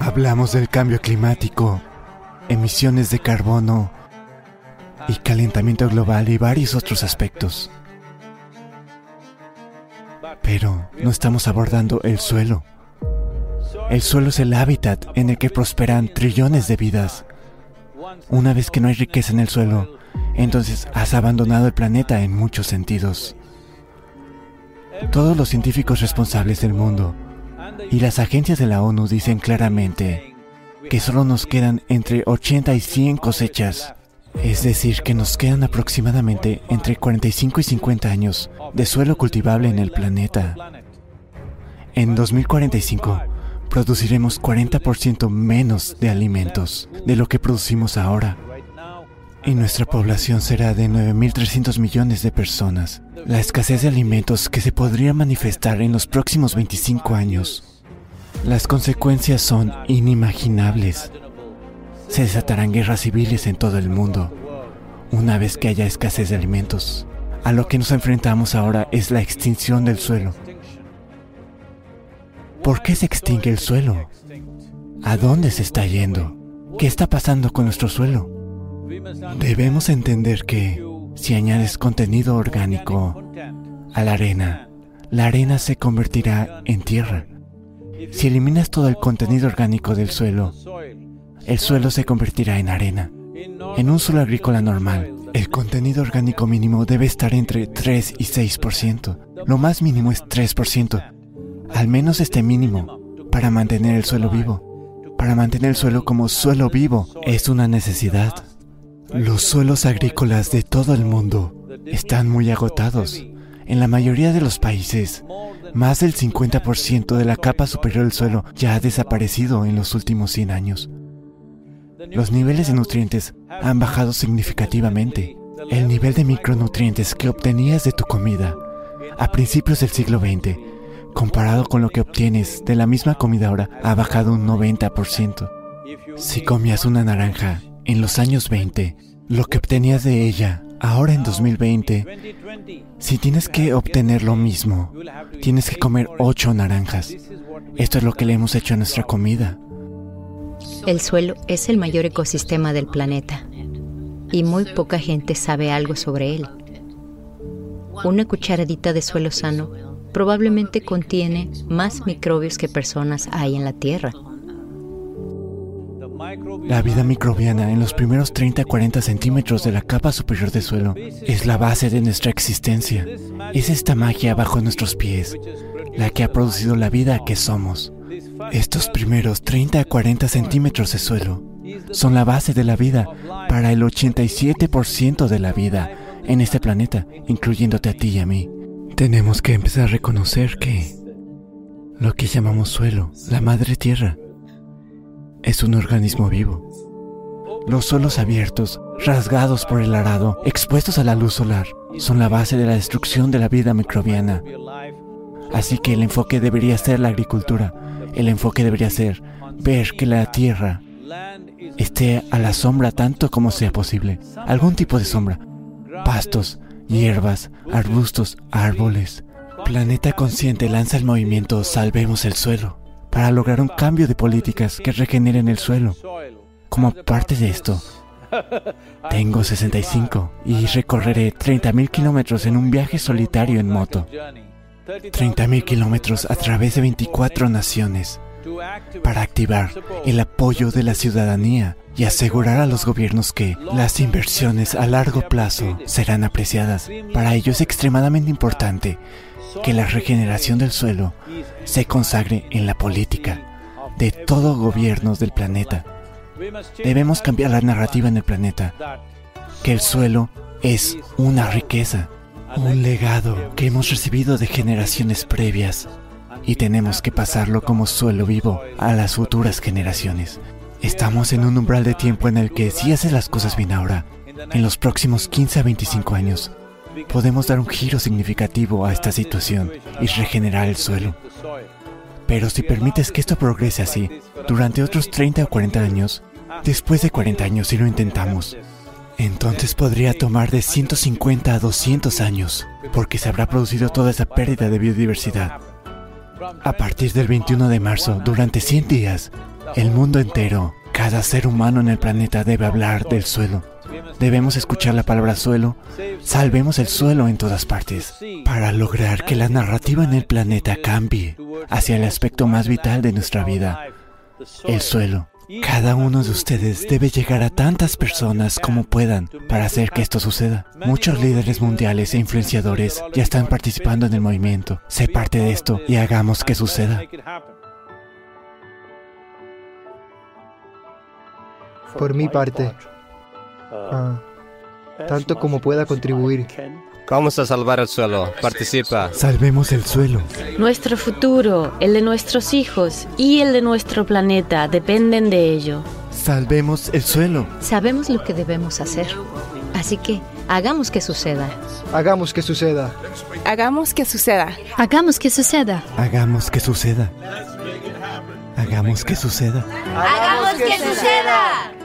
Hablamos del cambio climático, emisiones de carbono y calentamiento global y varios otros aspectos. Pero no estamos abordando el suelo. El suelo es el hábitat en el que prosperan trillones de vidas. Una vez que no hay riqueza en el suelo, entonces has abandonado el planeta en muchos sentidos. Todos los científicos responsables del mundo y las agencias de la ONU dicen claramente que solo nos quedan entre 80 y 100 cosechas. Es decir, que nos quedan aproximadamente entre 45 y 50 años de suelo cultivable en el planeta. En 2045 produciremos 40% menos de alimentos de lo que producimos ahora. Y nuestra población será de 9.300 millones de personas. La escasez de alimentos que se podría manifestar en los próximos 25 años. Las consecuencias son inimaginables. Se desatarán guerras civiles en todo el mundo una vez que haya escasez de alimentos. A lo que nos enfrentamos ahora es la extinción del suelo. ¿Por qué se extingue el suelo? ¿A dónde se está yendo? ¿Qué está pasando con nuestro suelo? Debemos entender que si añades contenido orgánico a la arena, la arena se convertirá en tierra. Si eliminas todo el contenido orgánico del suelo, el suelo se convertirá en arena. En un suelo agrícola normal, el contenido orgánico mínimo debe estar entre 3 y 6%. Lo más mínimo es 3%. Al menos este mínimo para mantener el suelo vivo. Para mantener el suelo como suelo vivo es una necesidad. Los suelos agrícolas de todo el mundo están muy agotados. En la mayoría de los países, más del 50% de la capa superior del suelo ya ha desaparecido en los últimos 100 años. Los niveles de nutrientes han bajado significativamente. El nivel de micronutrientes que obtenías de tu comida a principios del siglo XX, comparado con lo que obtienes de la misma comida ahora, ha bajado un 90%. Si comías una naranja en los años 20, lo que obtenías de ella ahora en 2020, si tienes que obtener lo mismo, tienes que comer 8 naranjas. Esto es lo que le hemos hecho a nuestra comida. El suelo es el mayor ecosistema del planeta y muy poca gente sabe algo sobre él. Una cucharadita de suelo sano probablemente contiene más microbios que personas hay en la Tierra. La vida microbiana en los primeros 30 a 40 centímetros de la capa superior del suelo es la base de nuestra existencia. Es esta magia bajo nuestros pies la que ha producido la vida que somos. Estos primeros 30 a 40 centímetros de suelo son la base de la vida para el 87% de la vida en este planeta, incluyéndote a ti y a mí. Tenemos que empezar a reconocer que lo que llamamos suelo, la madre tierra, es un organismo vivo. Los suelos abiertos, rasgados por el arado, expuestos a la luz solar, son la base de la destrucción de la vida microbiana. Así que el enfoque debería ser la agricultura, el enfoque debería ser ver que la tierra esté a la sombra tanto como sea posible, algún tipo de sombra, pastos, hierbas, arbustos, árboles. Planeta Consciente lanza el movimiento Salvemos el Suelo para lograr un cambio de políticas que regeneren el suelo. Como parte de esto, tengo 65 y recorreré 30.000 kilómetros en un viaje solitario en moto. 30.000 kilómetros a través de 24 naciones para activar el apoyo de la ciudadanía y asegurar a los gobiernos que las inversiones a largo plazo serán apreciadas. Para ello es extremadamente importante que la regeneración del suelo se consagre en la política de todos gobiernos del planeta. Debemos cambiar la narrativa en el planeta, que el suelo es una riqueza un legado que hemos recibido de generaciones previas y tenemos que pasarlo como suelo vivo a las futuras generaciones. Estamos en un umbral de tiempo en el que si haces las cosas bien ahora, en los próximos 15 a 25 años, podemos dar un giro significativo a esta situación y regenerar el suelo. Pero si permites que esto progrese así, durante otros 30 o 40 años, después de 40 años si lo intentamos, entonces podría tomar de 150 a 200 años, porque se habrá producido toda esa pérdida de biodiversidad. A partir del 21 de marzo, durante 100 días, El mundo entero, cada ser humano en el planeta debe hablar del suelo. Debemos escuchar la palabra suelo. Salvemos el suelo en todas partes para lograr que la narrativa en el planeta cambie hacia el aspecto más vital de nuestra vida, el suelo. Cada uno de ustedes debe llegar a tantas personas como puedan para hacer que esto suceda. Muchos líderes mundiales e influenciadores ya están participando en el movimiento. Sé parte de esto y hagamos que suceda. Por mi parte, ah, tanto como pueda contribuir. Vamos a salvar el suelo. Participa. Salvemos el suelo. Nuestro futuro, el de nuestros hijos y el de nuestro planeta dependen de ello. Salvemos el suelo. Sabemos lo que debemos hacer. Así que hagamos que suceda. Hagamos que suceda. Hagamos que suceda. Hagamos que suceda. Hagamos que suceda. Hagamos que suceda. Hagamos que suceda.